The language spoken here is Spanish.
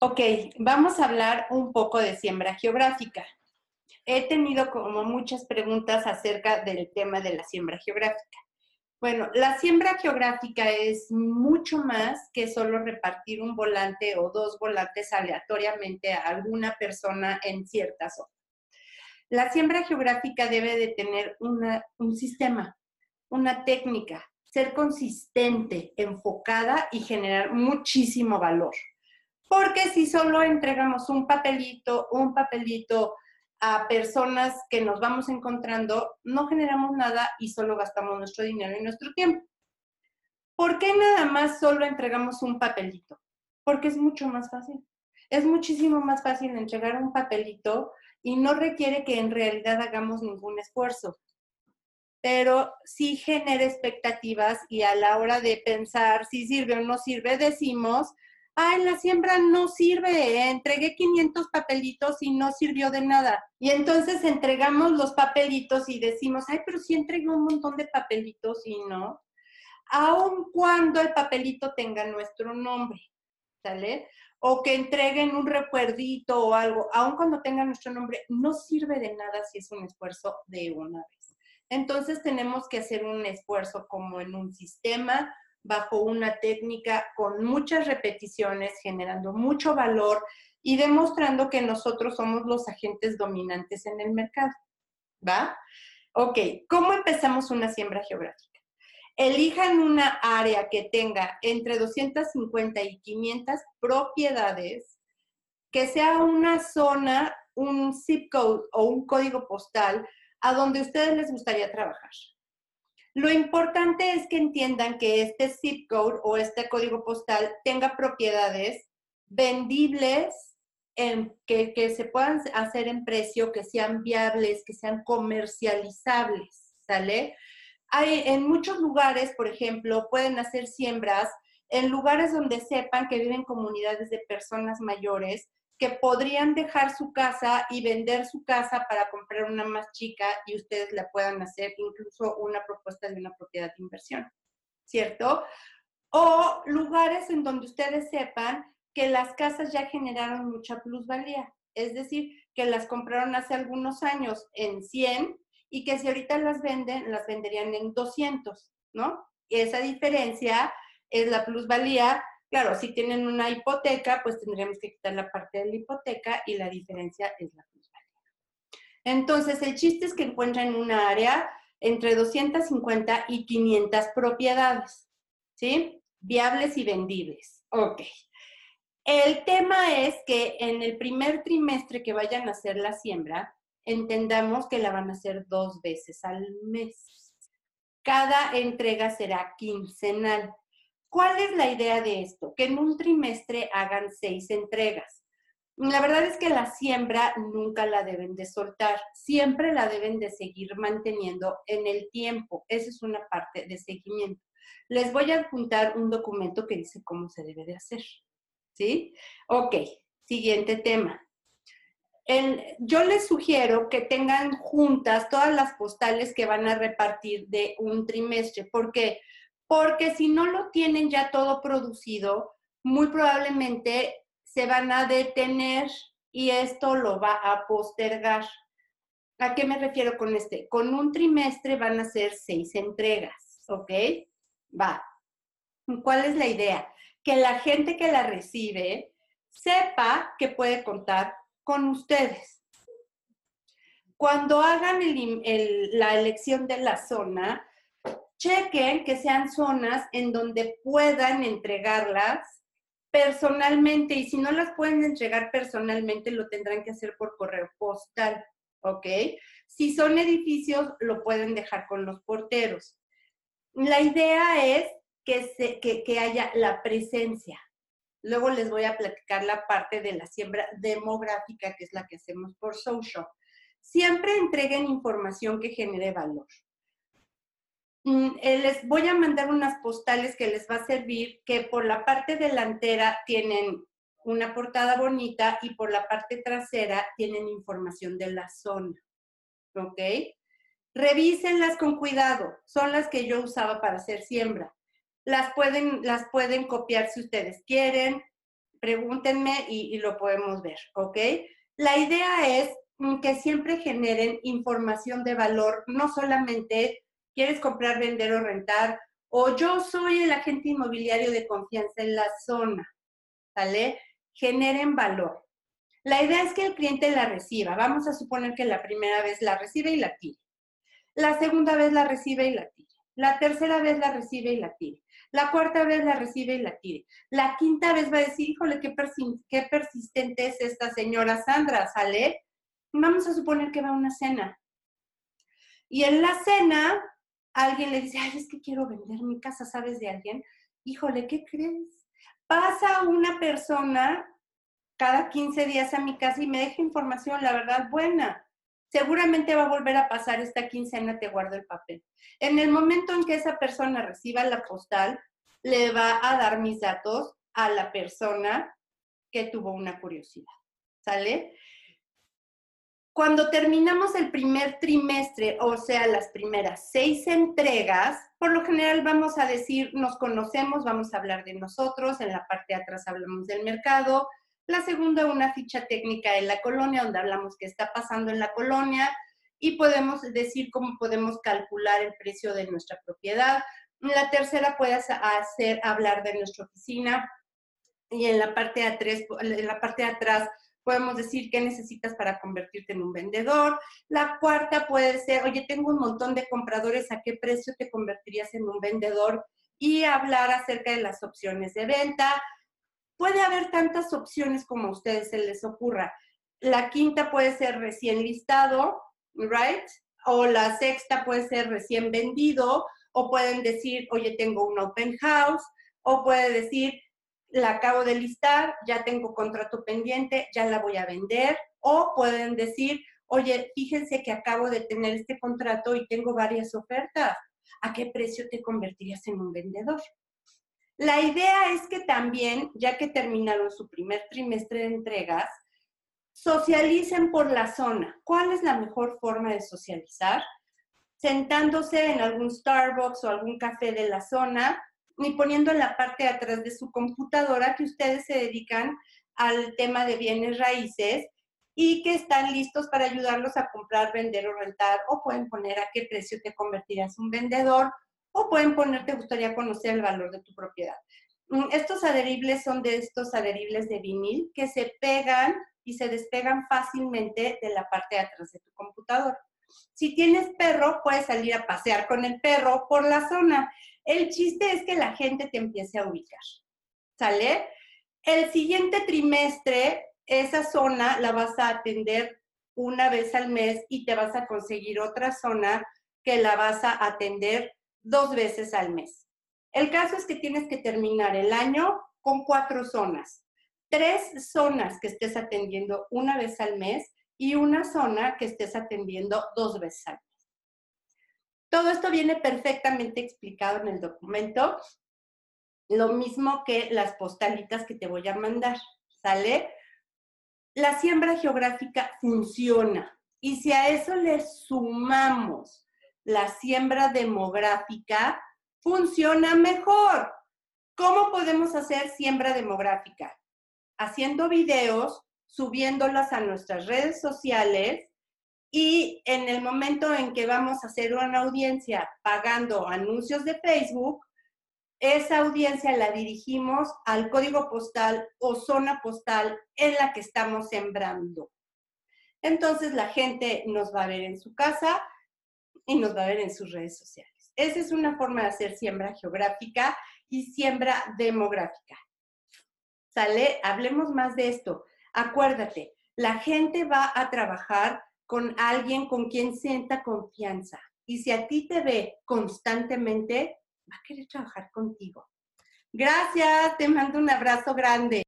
Ok, vamos a hablar un poco de siembra geográfica. He tenido como muchas preguntas acerca del tema de la siembra geográfica. Bueno, la siembra geográfica es mucho más que solo repartir un volante o dos volantes aleatoriamente a alguna persona en cierta zona. La siembra geográfica debe de tener un sistema, una técnica, ser consistente, enfocada y generar muchísimo valor. Porque si solo entregamos un papelito, un papelito a personas que nos vamos encontrando, no generamos nada y solo gastamos nuestro dinero y nuestro tiempo. ¿Por qué nada más solo entregamos un papelito? Porque es mucho más fácil. Es muchísimo más fácil entregar un papelito y no requiere que en realidad hagamos ningún esfuerzo. Pero sí genera expectativas y a la hora de pensar si sirve o no sirve, decimos, ay, la siembra no sirve, entregué 500 papelitos y no sirvió de nada. Y entonces entregamos los papelitos y decimos, ay, pero sí entregué un montón de papelitos y no. Aun cuando el papelito tenga nuestro nombre, ¿sale? O que entreguen un recuerdito o algo, aun cuando tenga nuestro nombre, no sirve de nada si es un esfuerzo de una vez. Entonces tenemos que hacer un esfuerzo como en un sistema bajo una técnica con muchas repeticiones, generando mucho valor y demostrando que nosotros somos los agentes dominantes en el mercado. ¿Va? Ok, ¿cómo empezamos una siembra geográfica? Elijan una área que tenga entre 250 y 500 propiedades, que sea una zona, un zip code o un código postal a donde ustedes les gustaría trabajar. Lo importante es que entiendan que este zip code o este código postal tenga propiedades vendibles, en, que, que se puedan hacer en precio, que sean viables, que sean comercializables, ¿sale? Hay, en muchos lugares, por ejemplo, pueden hacer siembras en lugares donde sepan que viven comunidades de personas mayores que podrían dejar su casa y vender su casa para comprar una más chica y ustedes la puedan hacer incluso una propuesta de una propiedad de inversión, ¿cierto? O lugares en donde ustedes sepan que las casas ya generaron mucha plusvalía, es decir, que las compraron hace algunos años en 100 y que si ahorita las venden, las venderían en 200, ¿no? Y esa diferencia es la plusvalía Claro, si tienen una hipoteca, pues tendríamos que quitar la parte de la hipoteca y la diferencia es la plusvalía. Entonces, el chiste es que encuentran una área entre 250 y 500 propiedades, ¿sí? Viables y vendibles. Ok. El tema es que en el primer trimestre que vayan a hacer la siembra, entendamos que la van a hacer dos veces al mes. Cada entrega será quincenal. ¿Cuál es la idea de esto? Que en un trimestre hagan seis entregas. La verdad es que la siembra nunca la deben de soltar, siempre la deben de seguir manteniendo en el tiempo. Esa es una parte de seguimiento. Les voy a adjuntar un documento que dice cómo se debe de hacer. ¿Sí? Ok, siguiente tema. yo les sugiero que tengan juntas todas las postales que van a repartir de un trimestre. ¿Por qué? Porque si no lo tienen ya todo producido, muy probablemente se van a detener y esto lo va a postergar. ¿A qué me refiero con este? Con un trimestre van a ser seis entregas, ¿ok? Va. ¿Cuál es la idea? Que la gente que la recibe sepa que puede contar con ustedes. Cuando hagan la elección de la zona, chequen que sean zonas en donde puedan entregarlas personalmente y si no las pueden entregar personalmente lo tendrán que hacer por correo postal, ¿ok? Si son edificios lo pueden dejar con los porteros. La idea es que, se, que haya la presencia. Luego les voy a platicar la parte de la siembra demográfica, que es la que hacemos por social. Siempre entreguen información que genere valor. Mm, eh, les voy a mandar unas postales que les va a servir, que por la parte delantera tienen una portada bonita y por la parte trasera tienen información de la zona. ¿Ok? Revísenlas con cuidado. Son las que yo usaba para hacer siembra. Las pueden, las pueden copiar si ustedes quieren. pregúntenme y, y lo podemos ver, ¿ok? La idea es mm, que siempre generen información de valor, no solamente quieres comprar, vender o rentar, o yo soy el agente inmobiliario de confianza en la zona, ¿vale? Generen valor. La idea es que el cliente la reciba. Vamos a suponer que la primera vez la recibe y la tire. La segunda vez la recibe y la tire. La tercera vez la recibe y la tire. La cuarta vez la recibe y la tire. La quinta vez va a decir, híjole, qué, qué persistente es esta señora Sandra, ¿sale? Vamos a suponer que va a una cena. Y en la cena, alguien le dice, ay, es que quiero vender mi casa, ¿sabes de alguien? Híjole, ¿qué crees? Pasa una persona cada 15 días a mi casa y me deja información, la verdad, buena seguramente va a volver a pasar esta quincena, te guardo el papel. En el momento en que esa persona reciba la postal, le va a dar mis datos a la persona que tuvo una curiosidad. ¿Sale? Cuando terminamos el primer trimestre, o sea, las primeras seis entregas, por lo general vamos a decir, nos conocemos, vamos a hablar de nosotros, en la parte de atrás hablamos del mercado, la segunda, una ficha técnica de la colonia, donde hablamos qué está pasando en la colonia y podemos decir cómo podemos calcular el precio de nuestra propiedad. La tercera puede hacer hablar de nuestra oficina y en la parte de atrás, en la parte de atrás podemos decir qué necesitas para convertirte en un vendedor. La cuarta puede ser, oye, tengo un montón de compradores, ¿a qué precio te convertirías en un vendedor? Y hablar acerca de las opciones de venta. Puede haber tantas opciones como a ustedes se les ocurra. La quinta puede ser recién listado, right? O la sexta puede ser recién vendido, o pueden decir, oye, tengo un open house, o puede decir, la acabo de listar, ya tengo contrato pendiente, ya la voy a vender, o pueden decir, oye, fíjense que acabo de tener este contrato y tengo varias ofertas, ¿a qué precio te convertirías en un vendedor? La idea es que también, ya que terminaron su primer trimestre de entregas, socialicen por la zona. ¿Cuál es la mejor forma de socializar? Sentándose en algún Starbucks o algún café de la zona y poniendo en la parte de atrás de su computadora que ustedes se dedican al tema de bienes raíces y que están listos para ayudarlos a comprar, vender o rentar o pueden poner a qué precio te convertirás un vendedor o pueden poner, te gustaría conocer el valor de tu propiedad. Mm, estos adheribles son de estos adheribles de vinil que se pegan y se despegan fácilmente de la parte de atrás de tu computador. Si tienes perro, puedes salir a pasear con el perro por la zona. El chiste es que la gente te empiece a ubicar. ¿Sale? El siguiente trimestre, esa zona la vas a atender una vez al mes y te vas a conseguir otra zona que la vas a atender dos veces al mes. El caso es que tienes que terminar el año con cuatro zonas. Tres zonas que estés atendiendo una vez al mes y una zona que estés atendiendo dos veces al mes. Todo esto viene perfectamente explicado en el documento, lo mismo que las postalitas que te voy a mandar, ¿sale? La siembra geográfica funciona y si a eso le sumamos la siembra demográfica funciona mejor. ¿Cómo podemos hacer siembra demográfica? Haciendo videos, subiéndolas a nuestras redes sociales y en el momento en que vamos a hacer una audiencia pagando anuncios de Facebook, esa audiencia la dirigimos al código postal o zona postal en la que estamos sembrando. Entonces la gente nos va a ver en su casa, y nos va a ver en sus redes sociales. Esa es una forma de hacer siembra geográfica y siembra demográfica. ¿Sale? Hablemos más de esto. Acuérdate, la gente va a trabajar con alguien con quien sienta confianza. Y si a ti te ve constantemente, va a querer trabajar contigo. Gracias, te mando un abrazo grande.